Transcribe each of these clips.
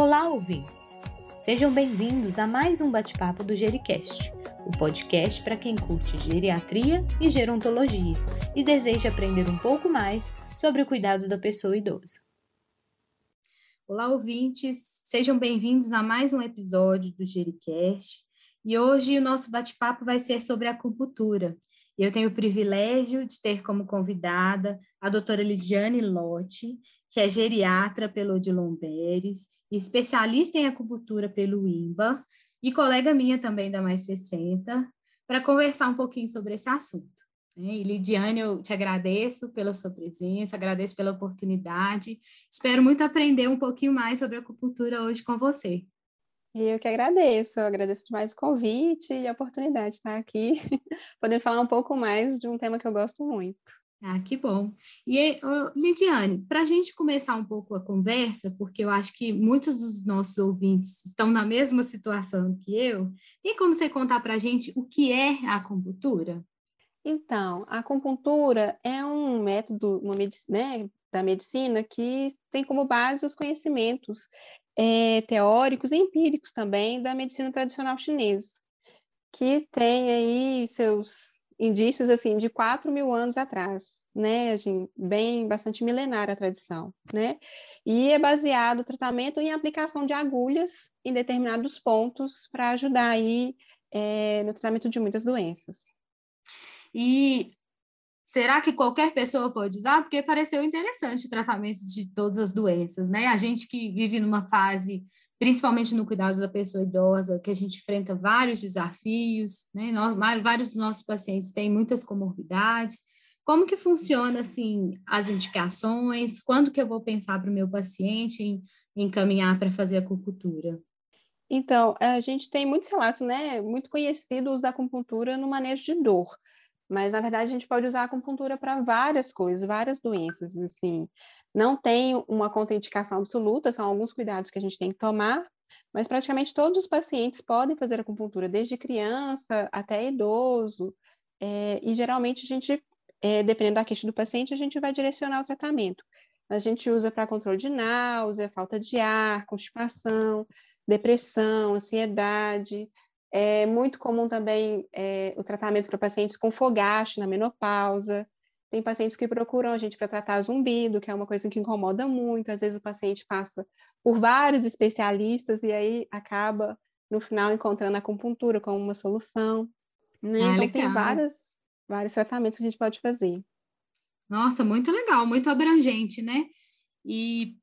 Olá, ouvintes! Sejam bem-vindos a mais um bate-papo do Gericast, o podcast para quem curte geriatria e gerontologia e deseja aprender um pouco mais sobre o cuidado da pessoa idosa. Olá, ouvintes! Sejam bem-vindos a mais um episódio do Gericast. E hoje o nosso bate-papo vai ser sobre acupuntura. Eu tenho o privilégio de ter como convidada a doutora Lidiane Lotti, que é geriatra pelo Odilon Beres, especialista em acupuntura pelo IMBA e colega minha também da Mais 60, para conversar um pouquinho sobre esse assunto. Né? E Lidiane, eu te agradeço pela sua presença, agradeço pela oportunidade, espero muito aprender um pouquinho mais sobre acupuntura hoje com você. Eu que agradeço, eu agradeço demais o convite e a oportunidade de estar aqui, podendo falar um pouco mais de um tema que eu gosto muito. Ah, que bom. E, Lidiane, para a gente começar um pouco a conversa, porque eu acho que muitos dos nossos ouvintes estão na mesma situação que eu, tem como você contar para a gente o que é a acupuntura? Então, a acupuntura é um método uma né, da medicina que tem como base os conhecimentos é, teóricos e empíricos também da medicina tradicional chinesa, que tem aí seus indícios assim de 4 mil anos atrás, né, gente, bem bastante milenária a tradição, né, e é baseado o tratamento em aplicação de agulhas em determinados pontos para ajudar aí é, no tratamento de muitas doenças. E será que qualquer pessoa pode usar? Porque pareceu interessante o tratamento de todas as doenças, né? A gente que vive numa fase principalmente no cuidado da pessoa idosa, que a gente enfrenta vários desafios, né? Nós, vários dos nossos pacientes têm muitas comorbidades. Como que funciona, assim, as indicações? Quando que eu vou pensar para o meu paciente em, encaminhar para fazer acupuntura? Então, a gente tem muitos relatos, né, muito conhecidos da acupuntura no manejo de dor, mas na verdade a gente pode usar a acupuntura para várias coisas, várias doenças, assim. Não tem uma contraindicação absoluta, são alguns cuidados que a gente tem que tomar, mas praticamente todos os pacientes podem fazer acupuntura, desde criança até idoso, é, e geralmente a gente, é, dependendo da queixa do paciente, a gente vai direcionar o tratamento. A gente usa para controle de náusea, falta de ar, constipação, depressão, ansiedade. É muito comum também é, o tratamento para pacientes com fogacho na menopausa. Tem pacientes que procuram a gente para tratar zumbido, que é uma coisa que incomoda muito. Às vezes o paciente passa por vários especialistas e aí acaba, no final, encontrando a acupuntura como uma solução. Né? Ah, então, legal. tem vários, vários tratamentos que a gente pode fazer. Nossa, muito legal, muito abrangente, né? E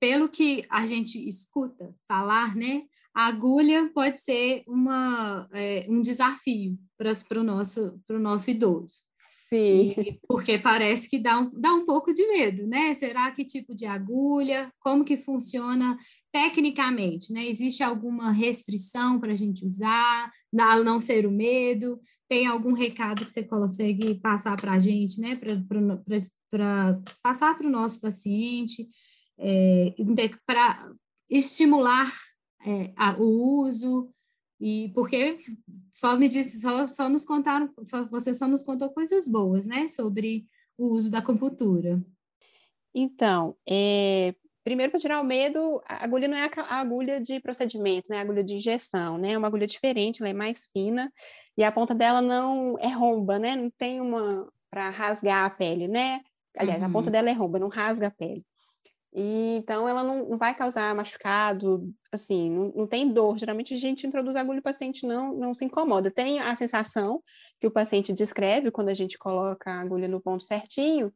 pelo que a gente escuta falar, né? A agulha pode ser uma, é, um desafio para o nosso, nosso idoso. Sim. E, porque parece que dá um, dá um pouco de medo, né? Será que tipo de agulha? Como que funciona tecnicamente, né? Existe alguma restrição para a gente usar, a não ser o medo? Tem algum recado que você consegue passar para a gente, né? Para passar para o nosso paciente, é, para estimular é, a, o uso, e porque só me disse, só, só nos contaram, só, você só nos contou coisas boas, né, sobre o uso da acupuntura. Então, é, primeiro para tirar o medo, a agulha não é a agulha de procedimento, né, a agulha de injeção, né, é uma agulha diferente, ela é mais fina e a ponta dela não é romba, né, não tem uma para rasgar a pele, né, aliás, uhum. a ponta uhum. dela é romba, não rasga a pele. E, então, ela não, não, vai causar machucado, assim, não, não, tem dor. Geralmente, a gente introduz agulha e o paciente não, não se incomoda. Tem a sensação que o paciente descreve quando a gente coloca a agulha no ponto certinho,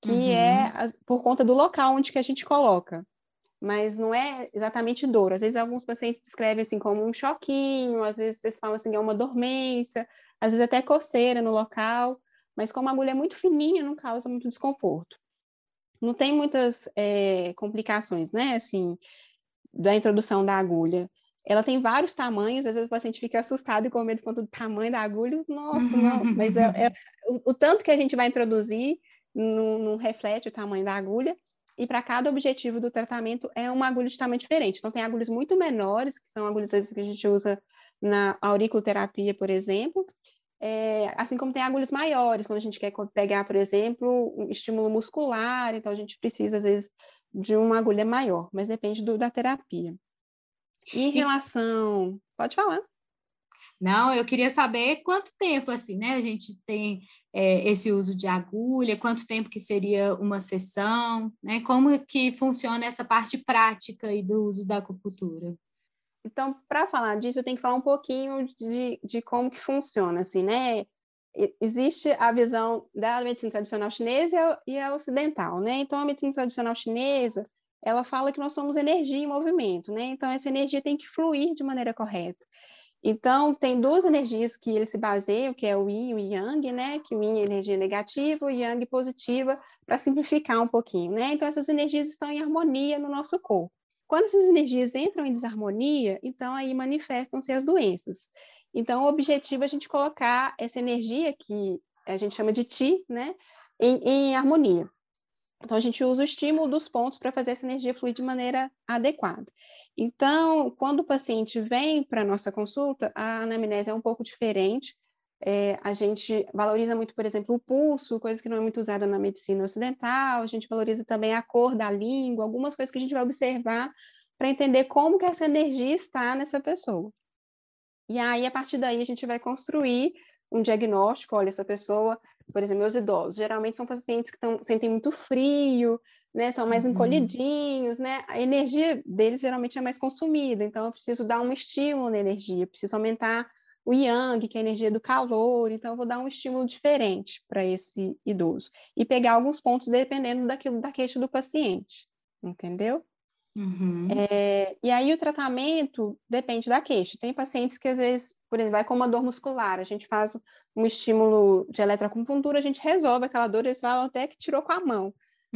que uhum. é por conta do local onde que a gente coloca. Mas não é exatamente dor. Às vezes, alguns pacientes descrevem assim como um choquinho, às vezes vocês falam assim é uma dormência, às vezes até coceira no local. Mas como a agulha é muito fininha, não causa muito desconforto não tem muitas é, complicações, né, assim, da introdução da agulha. Ela tem vários tamanhos, às vezes o paciente fica assustado e com medo do tamanho da agulha, nossa, não, mas é, é o, o, tanto que a gente vai introduzir não, não reflete o tamanho da agulha, e para cada objetivo do tratamento é uma agulha de tamanho diferente. Então, tem agulhas muito menores, que são agulhas que a gente usa na auriculoterapia, por exemplo, é, assim como tem agulhas maiores, quando a gente quer pegar, por exemplo, um estímulo muscular, então a gente precisa, às vezes, de uma agulha maior, mas depende do, da terapia. E em relação. Pode falar. Não, eu queria saber quanto tempo, assim, né? A gente tem é, esse uso de agulha, quanto tempo que seria uma sessão, né? Como que funciona essa parte prática aí do uso da acupuntura? Então, para falar disso, eu tenho que falar um pouquinho de, de como que funciona, assim, né? Existe a visão da medicina tradicional chinesa e a ocidental, né? Então, a medicina tradicional chinesa, ela fala que nós somos energia em movimento, né? Então, essa energia tem que fluir de maneira correta. Então, tem duas energias que eles se baseiam, que é o yin e o yang, né? Que o yin é energia negativa, o yang positiva, para simplificar um pouquinho, né? Então, essas energias estão em harmonia no nosso corpo. Quando essas energias entram em desarmonia, então aí manifestam-se as doenças. Então, o objetivo é a gente colocar essa energia que a gente chama de Ti, né? Em, em harmonia. Então, a gente usa o estímulo dos pontos para fazer essa energia fluir de maneira adequada. Então, quando o paciente vem para a nossa consulta, a anamnese é um pouco diferente. É, a gente valoriza muito, por exemplo, o pulso, coisa que não é muito usada na medicina ocidental. A gente valoriza também a cor da língua, algumas coisas que a gente vai observar para entender como que essa energia está nessa pessoa. E aí, a partir daí, a gente vai construir um diagnóstico. Olha, essa pessoa, por exemplo, meus idosos, geralmente são pacientes que tão, sentem muito frio, né, são mais uhum. encolhidinhos, né? A energia deles geralmente é mais consumida, então eu preciso dar um estímulo na energia, preciso aumentar o yang, que é a energia do calor, então eu vou dar um estímulo diferente para esse idoso e pegar alguns pontos dependendo daquilo da queixa do paciente, entendeu? Uhum. É, e aí o tratamento depende da queixa. Tem pacientes que às vezes, por exemplo, vai com uma dor muscular, a gente faz um estímulo de eletroacupuntura, a gente resolve aquela dor, eles falam até que tirou com a mão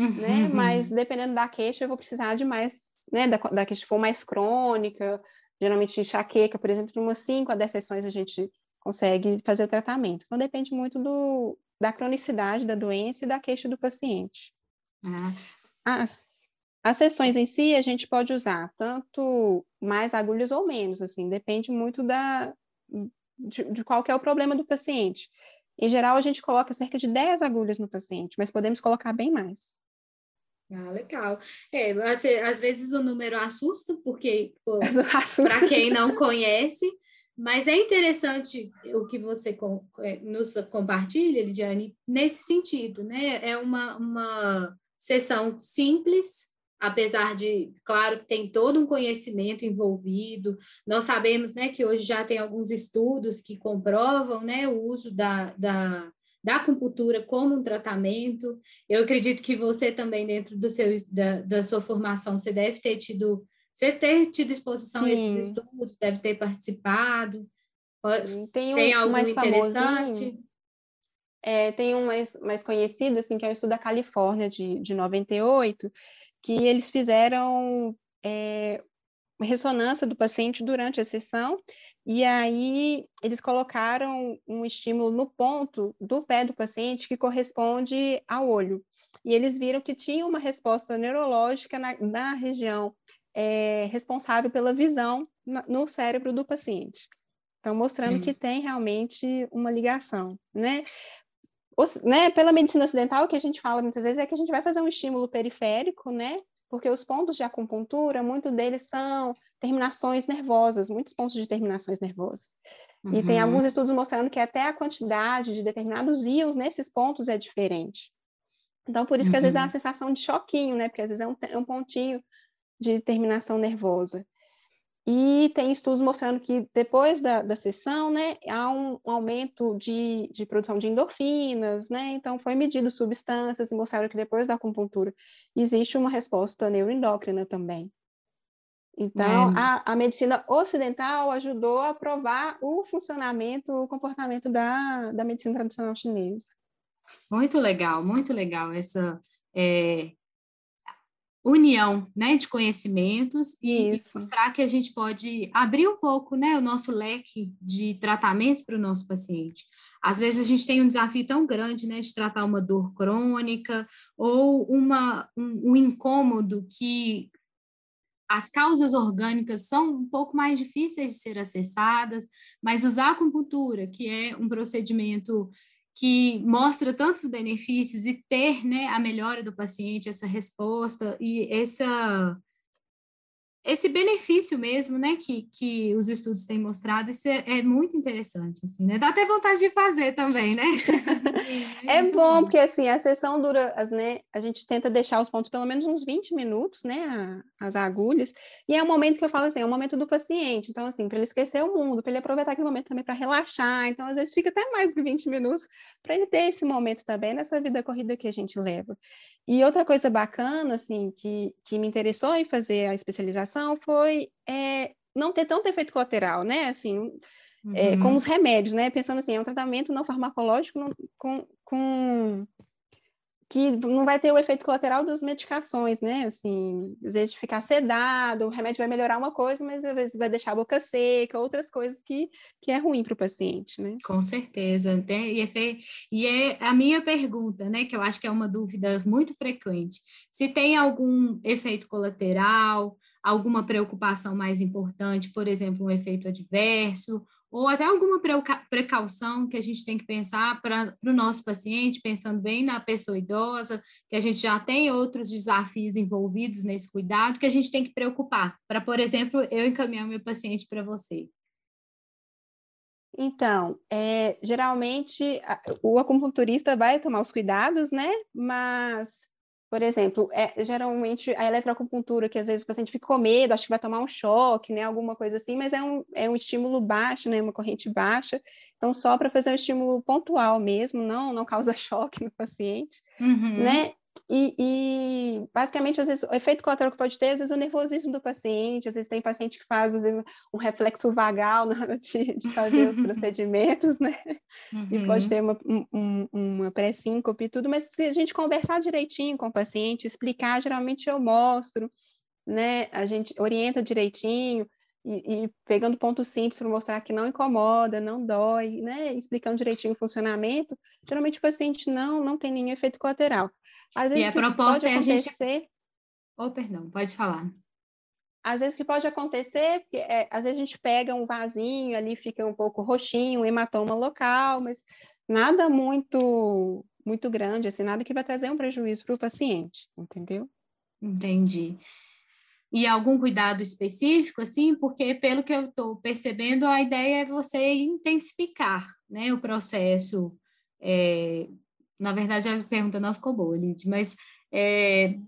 né? Uhum. Mas dependendo da queixa, eu vou precisar de mais, né? Da, da queixa for mais crônica, geralmente enxaqueca, por exemplo, de umas 5 a 10 sessões a gente consegue fazer o tratamento. Então depende muito do, da cronicidade da doença e da queixa do paciente. Ah. As, as sessões em si a gente pode usar tanto mais agulhas ou menos, assim, depende muito da, de, de qual é o problema do paciente. Em geral, a gente coloca cerca de 10 agulhas no paciente, mas podemos colocar bem mais. Ah, legal. É, às vezes o número assusta, porque para quem não conhece, mas é interessante o que você é, nos compartilha, Lidiane, nesse sentido, né? É uma, uma sessão simples, apesar de, claro, tem todo um conhecimento envolvido. Nós sabemos, né, que hoje já tem alguns estudos que comprovam, né, o uso da, da da acupuntura como um tratamento. Eu acredito que você também, dentro do seu, da, da sua formação, você deve ter tido, você ter tido exposição Sim. a esses estudos, deve ter participado. Tem, um, tem algo mais interessante? É, tem um mais, mais conhecido, assim, que é o estudo da Califórnia, de, de 98, que eles fizeram é, ressonância do paciente durante a sessão e aí eles colocaram um estímulo no ponto do pé do paciente que corresponde ao olho. E eles viram que tinha uma resposta neurológica na, na região é, responsável pela visão na, no cérebro do paciente. Então, mostrando hum. que tem realmente uma ligação, né? Os, né? Pela medicina ocidental, o que a gente fala muitas vezes é que a gente vai fazer um estímulo periférico, né? Porque os pontos de acupuntura, muitos deles são terminações nervosas, muitos pontos de terminações nervosas. Uhum. E tem uhum. alguns estudos mostrando que até a quantidade de determinados íons nesses pontos é diferente. Então, por isso que uhum. às vezes dá uma uhum. sensação de choquinho, né? Porque às vezes é um, é um pontinho de terminação nervosa. E tem estudos mostrando que depois da, da sessão, né, há um, um aumento de, de, produção de endorfinas, né? Então, foi medido substâncias e mostraram que depois da acupuntura existe uma resposta neuroendócrina também. Então, é. a, a, medicina ocidental ajudou a provar o funcionamento, o comportamento da, da medicina tradicional chinesa. Muito legal, muito legal essa é, união né, de conhecimentos e, e, mostrar que a gente pode abrir um pouco né, o nosso leque de tratamento para o nosso paciente. Às vezes a gente tem um desafio tão grande né, de tratar uma dor crônica ou uma, um, um incômodo que as causas orgânicas são um pouco mais difíceis de ser acessadas, mas usar a acupuntura, que é um procedimento que mostra tantos benefícios e ter né, a melhora do paciente, essa resposta e essa esse benefício mesmo, né, que, que os estudos têm mostrado, isso é, é, muito interessante, assim, né? Dá até vontade de fazer também, né? é bom, porque, assim, a sessão dura, né, a gente tenta deixar os pontos pelo menos uns 20 minutos, né, as agulhas, e é um momento que eu falo assim, é um momento do paciente, então, assim, para ele esquecer o mundo, para ele aproveitar aquele momento também para relaxar, então, às vezes, fica até mais de 20 minutos para ele ter esse momento também nessa vida corrida que a gente leva. E outra coisa bacana, assim, que, que me interessou em fazer a especialização foi é, não ter tanto efeito colateral, né? Assim, uhum. é, com os remédios, né? Pensando assim, é um tratamento não farmacológico não, com, com que não vai ter o efeito colateral das medicações, né? Assim, às vezes ficar sedado, o remédio vai melhorar uma coisa, mas às vezes vai deixar a boca seca, outras coisas que, que é ruim para o paciente, né? Com certeza. E é, e é a minha pergunta, né? Que eu acho que é uma dúvida muito frequente. Se tem algum efeito colateral, alguma preocupação mais importante, por exemplo, um efeito adverso, ou até alguma precaução que a gente tem que pensar para o nosso paciente, pensando bem na pessoa idosa, que a gente já tem outros desafios envolvidos nesse cuidado, que a gente tem que preocupar, para, por exemplo, eu encaminhar meu paciente para você. Então, é, geralmente o acupunturista vai tomar os cuidados, né? Mas por exemplo, é, geralmente a eletroacupuntura, que às vezes o paciente fica com medo, acha que vai tomar um choque, né, alguma coisa assim, mas é um, é um estímulo baixo, né, uma corrente baixa, então só para fazer um estímulo pontual mesmo, não, não causa choque no paciente, uhum. né, e, e, basicamente, às vezes, o efeito colateral que pode ter, às vezes, o nervosismo do paciente, às vezes tem paciente que faz, às vezes, um reflexo vagal na hora de, de fazer os procedimentos, né? Uhum. E pode ter uma, um, uma pré-síncope e tudo, mas se a gente conversar direitinho com o paciente, explicar, geralmente eu mostro, né? A gente orienta direitinho, e, e, pegando pontos simples para mostrar que não incomoda, não dói, né? Explicando direitinho o funcionamento, geralmente o paciente não, não tem nenhum efeito colateral. Às vezes, e a proposta é a gente. Oh, perdão, pode falar. Às vezes que pode acontecer, porque é, às vezes a gente pega um vasinho ali, fica um pouco roxinho, um hematoma local, mas nada muito muito grande, assim, nada que vai trazer um prejuízo para o paciente, entendeu? Entendi. E algum cuidado específico, assim, porque pelo que eu estou percebendo, a ideia é você intensificar, né, o processo é, na verdade, a pergunta não ficou boa, Lid, mas é,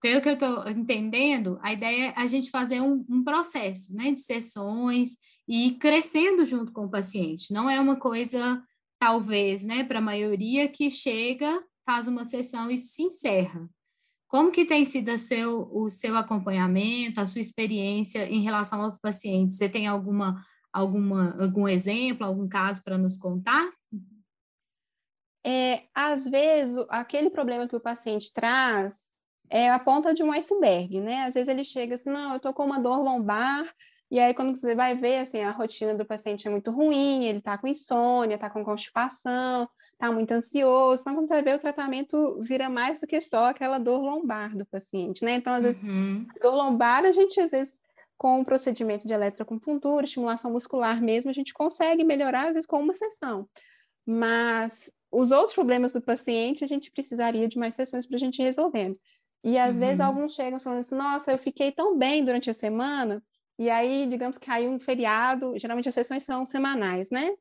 pelo que eu estou entendendo, a ideia é a gente fazer um, um, processo né, de sessões e ir crescendo junto com o paciente. Não é uma coisa, talvez, né, para a maioria que chega, faz uma sessão e se encerra. Como que tem sido seu, o seu acompanhamento, a sua experiência em relação aos pacientes? Você tem alguma, alguma, algum exemplo, algum caso para nos contar? É, às vezes, aquele problema que o paciente traz é a ponta de um iceberg, né? Às vezes ele chega assim, não, eu estou com uma dor lombar, e aí quando você vai ver, assim, a rotina do paciente é muito ruim, ele está com insônia, está com constipação, está muito ansioso, então quando você vai ver, o tratamento vira mais do que só aquela dor lombar do paciente, né? Então, às vezes, uhum. dor lombar, a gente, às vezes, com o procedimento de eletroacupuntura, estimulação muscular mesmo, a gente consegue melhorar, às vezes, com uma sessão. Mas os outros problemas do paciente, a gente precisaria de mais sessões para a gente ir resolvendo. E às uhum. vezes alguns chegam falando assim: nossa, eu fiquei tão bem durante a semana, e aí, digamos que caiu um feriado, geralmente as sessões são semanais, né?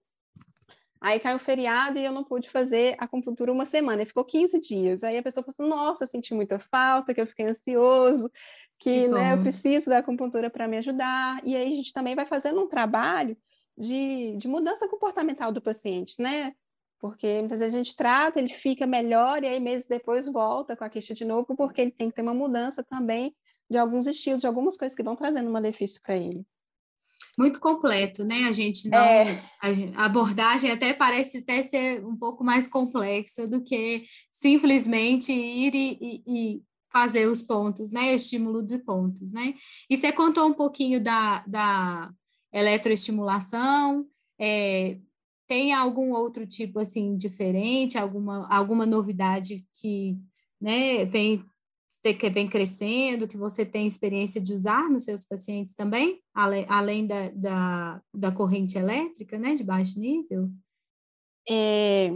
Aí caiu o feriado e eu não pude fazer a acupuntura uma semana, e ficou 15 dias. Aí a pessoa falou assim: nossa, senti muita falta, que eu fiquei ansioso, que, que né, eu preciso da acupuntura para me ajudar. E aí a gente também vai fazendo um trabalho de, de mudança comportamental do paciente, né? Porque muitas vezes a gente trata, ele fica melhor e aí meses depois volta com a queixa de novo, porque ele tem que ter uma mudança também de alguns estilos, de algumas coisas que vão trazendo um malefício para ele. Muito completo, né? A gente não. É... A, abordagem até parece até ser um pouco mais complexa do que simplesmente ir e, e, e fazer os pontos, né? Estímulo de pontos, né? E você contou um pouquinho da, da eletroestimulação, é, tem algum outro tipo assim diferente, alguma, alguma novidade que né, vem, que vem crescendo, que você tem experiência de usar nos seus pacientes também, além, além da, da, da corrente elétrica, né, de baixo nível? É,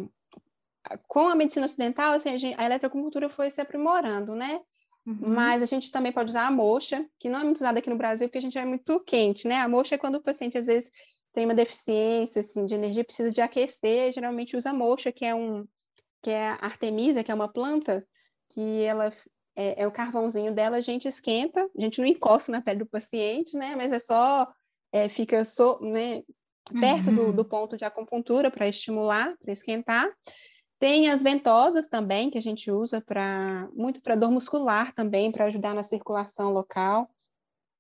com a medicina ocidental, assim, a, gente, a eletroacupuntura foi se aprimorando, né? Uhum. Mas a gente também pode usar a moxa, que não é muito usada aqui no Brasil, porque a gente é muito quente, né? A moxa é quando o paciente, às vezes, tem uma deficiência, assim, de energia, precisa de aquecer, geralmente usa moxa, que é um... que é a artemisia, que é uma planta, que ela é, é, o carvãozinho dela, a gente esquenta, a gente não encosta na pele do paciente, né? Mas é só, é, fica so, né, perto uhum. do, do ponto de acupuntura para estimular, para esquentar. Tem as ventosas também, que a gente usa para muito para dor muscular também, para ajudar na circulação local.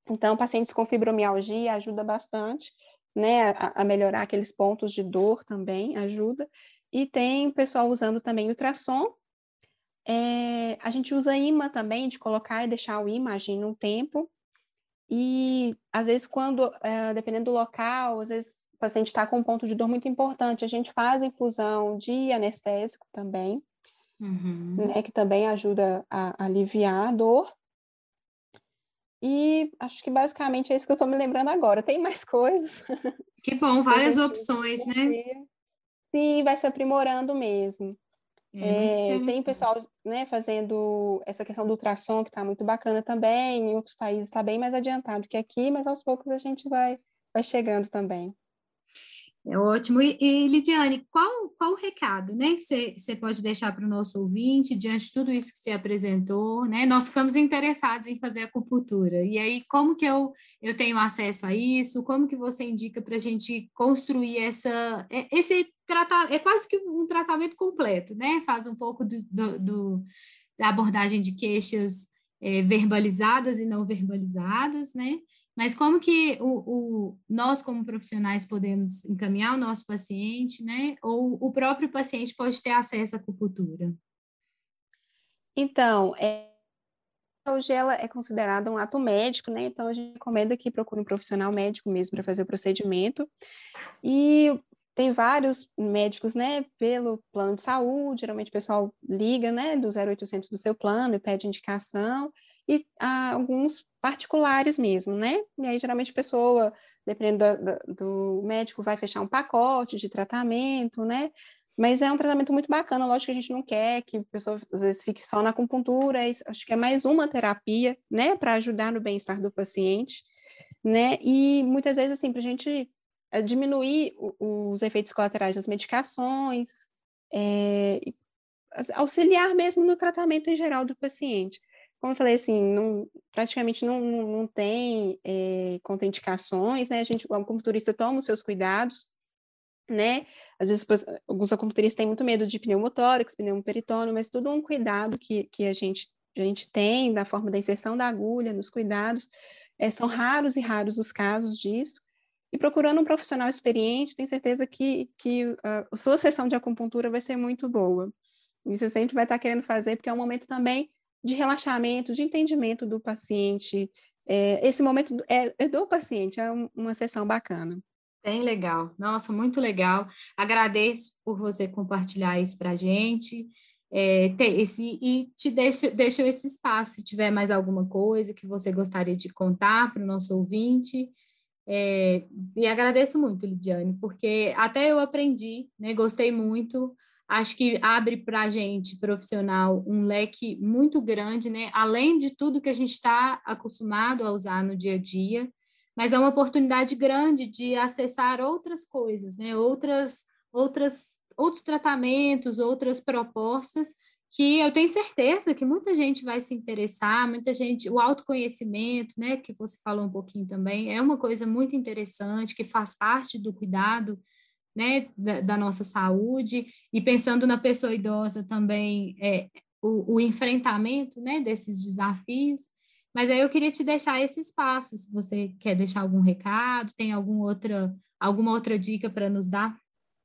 Então, pacientes com fibromialgia ajuda bastante, né, a, a melhorar aqueles pontos de dor também, ajuda. E tem o pessoal usando também ultrassom. É, a gente usa imã também, de colocar e deixar o imã agindo um tempo. E, às vezes, quando, é, dependendo do local, às vezes paciente está com um ponto de dor muito importante, a gente faz infusão de anestésico também, uhum. né, que também ajuda a, a aliviar a dor. E acho que basicamente é isso que eu estou me lembrando agora. Tem mais coisas. Que bom, várias opções, né? Sim, vai se aprimorando mesmo. É, é, tem pessoal né, fazendo essa questão do ultrassom, que está muito bacana também. Em outros países está bem mais adiantado que aqui, mas aos poucos a gente vai, vai chegando também. É ótimo. E, e, Lidiane, qual, qual o recado né, que você pode deixar para o nosso ouvinte diante de tudo isso que você apresentou? Né? Nós ficamos interessados em fazer acupuntura. E aí, como que eu, eu tenho acesso a isso? Como que você indica para a gente construir essa, é, esse tratamento? É quase que um tratamento completo, né? Faz um pouco do, do, do da abordagem de queixas é, verbalizadas e não verbalizadas, né? Mas como que o, o, nós, como profissionais, podemos encaminhar o nosso paciente, né? Ou o próprio paciente pode ter acesso à acupuntura? Então, é, hoje ela é considerada um ato médico, né? Então a gente recomenda que procure um profissional médico mesmo para fazer o procedimento. E tem vários médicos, né, pelo plano de saúde, geralmente o pessoal liga, né, do 0800 do seu plano e pede indicação, e alguns particulares mesmo, né? E aí, geralmente, a pessoa, dependendo do, do médico, vai fechar um pacote de tratamento, né? Mas é um tratamento muito bacana, lógico que a gente não quer que a pessoa, às vezes, fique só na acupuntura, acho que é mais uma terapia, né, para ajudar no bem-estar do paciente, né? E muitas vezes, assim, para a gente eh, diminuir os efeitos colaterais das medicações, é, auxiliar mesmo no tratamento em geral do paciente como eu falei, assim, não, praticamente não, não tem é, contraindicações, né? A gente, o acupunturista toma os seus cuidados, né? Às vezes, alguns acupunturistas têm muito medo de pneumotórax, pneumoperitônio, mas tudo um cuidado que, que a, gente, a gente tem da forma da inserção da agulha, nos cuidados. É, são raros e raros os casos disso. E procurando um profissional experiente, tenho certeza que, que a sua sessão de acupuntura vai ser muito boa. E você sempre vai estar querendo fazer, porque é um momento também de relaxamento, de entendimento do paciente. É, esse momento é, é do paciente, é uma sessão bacana. Bem legal, nossa, muito legal. Agradeço por você compartilhar isso para a gente. É, ter esse, e te deixo, deixo esse espaço, se tiver mais alguma coisa que você gostaria de contar para o nosso ouvinte. É, e agradeço muito, Lidiane, porque até eu aprendi, né, gostei muito acho que abre para a gente, profissional, um leque muito grande, né? Além de tudo que a gente está acostumado a usar no dia a dia, mas é uma oportunidade grande de acessar outras coisas, né? Outras, outras, outros tratamentos, outras propostas que eu tenho certeza que muita gente vai se interessar, muita gente, o autoconhecimento, né, que você falou um pouquinho também, é uma coisa muito interessante, que faz parte do cuidado né, da, da, nossa saúde, e pensando na pessoa idosa também, é, o, o, enfrentamento, né, desses desafios, mas aí eu queria te deixar esse espaço, se você quer deixar algum recado, tem alguma outra, alguma outra dica para nos dar?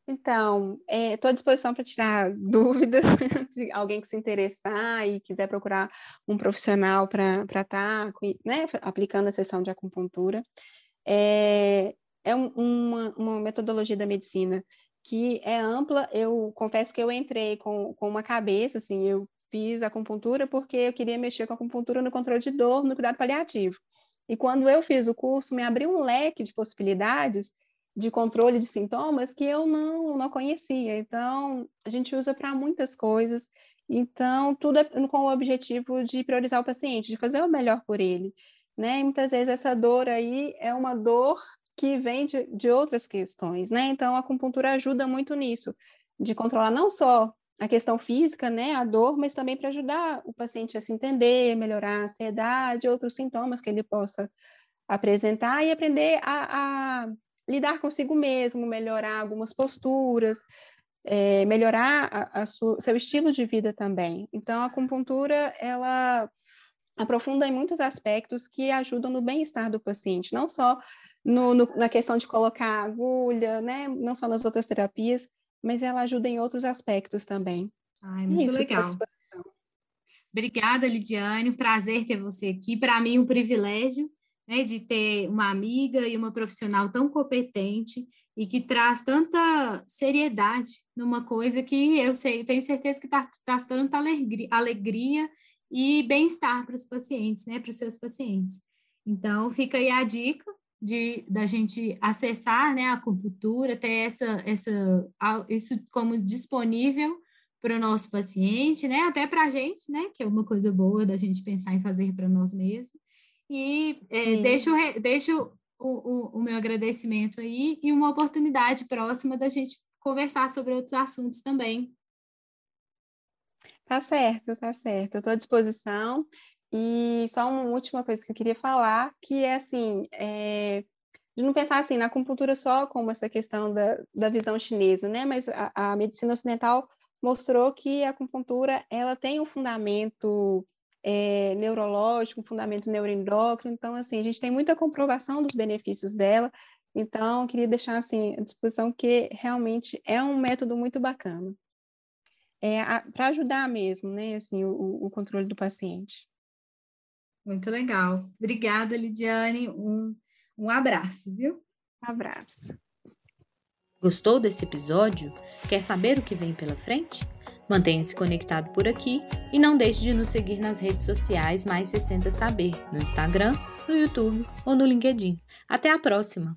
Então, estou é, à disposição para tirar dúvidas de alguém que se interessar e quiser procurar um profissional para estar tá, né, aplicando a sessão de acupuntura. É, é um, uma, uma metodologia da medicina que é ampla. Eu confesso que eu entrei com, com uma cabeça, assim, eu fiz acupuntura porque eu queria mexer com acupuntura no controle de dor, no cuidado paliativo. E quando eu fiz o curso, me abriu um leque de possibilidades de controle de sintomas que eu não, não conhecia. Então, a gente usa para muitas coisas. Então, tudo é com o objetivo de priorizar o paciente, de fazer o melhor por ele. Né? E muitas vezes essa dor aí é uma dor que vem de, de outras questões, né? Então, a acupuntura ajuda muito nisso, de controlar não só a questão física, né, a dor, mas também para ajudar o paciente a se entender, melhorar a ansiedade, outros sintomas que ele possa apresentar e aprender a, a lidar consigo mesmo, melhorar algumas posturas, é, melhorar a, a seu estilo de vida também. Então, a acupuntura, ela aprofunda em muitos aspectos que ajudam no bem-estar do paciente, não só no, no, na questão de colocar agulha, né, não só nas outras terapias, mas ela ajuda em outros aspectos também. Ai, muito Isso, legal. Obrigada, Lidiane. Prazer ter você aqui. Para mim, um privilégio né, de ter uma amiga e uma profissional tão competente e que traz tanta seriedade numa coisa que eu sei, tenho certeza que está tá trazendo alegria, alegria e bem-estar para os pacientes, né, para os seus pacientes. Então, fica aí a dica de da gente acessar né, a acupuntura, ter essa, essa, isso como disponível para o nosso paciente, né, até para a gente, né, que é uma coisa boa da gente pensar em fazer para nós mesmos. E é, deixo, deixo o, o, o meu agradecimento aí e uma oportunidade próxima da gente conversar sobre outros assuntos também. Tá certo, tá certo. Estou à disposição. E só uma última coisa que eu queria falar, que é assim, é, de não pensar assim na acupuntura só como essa questão da, da visão chinesa, né? Mas a, a medicina ocidental mostrou que a acupuntura ela tem um fundamento é, neurológico, um fundamento neuroendócrino, então assim a gente tem muita comprovação dos benefícios dela. Então, queria deixar assim à disposição que realmente é um método muito bacana. É, para ajudar mesmo, né, assim, o, o controle do paciente. Muito legal. Obrigada, Lidiane. Um, um abraço, viu? Um abraço. Gostou desse episódio? Quer saber o que vem pela frente? Mantenha-se conectado por aqui e não deixe de nos seguir nas redes sociais Mais 60 Saber, no Instagram, no YouTube ou no LinkedIn. Até a próxima!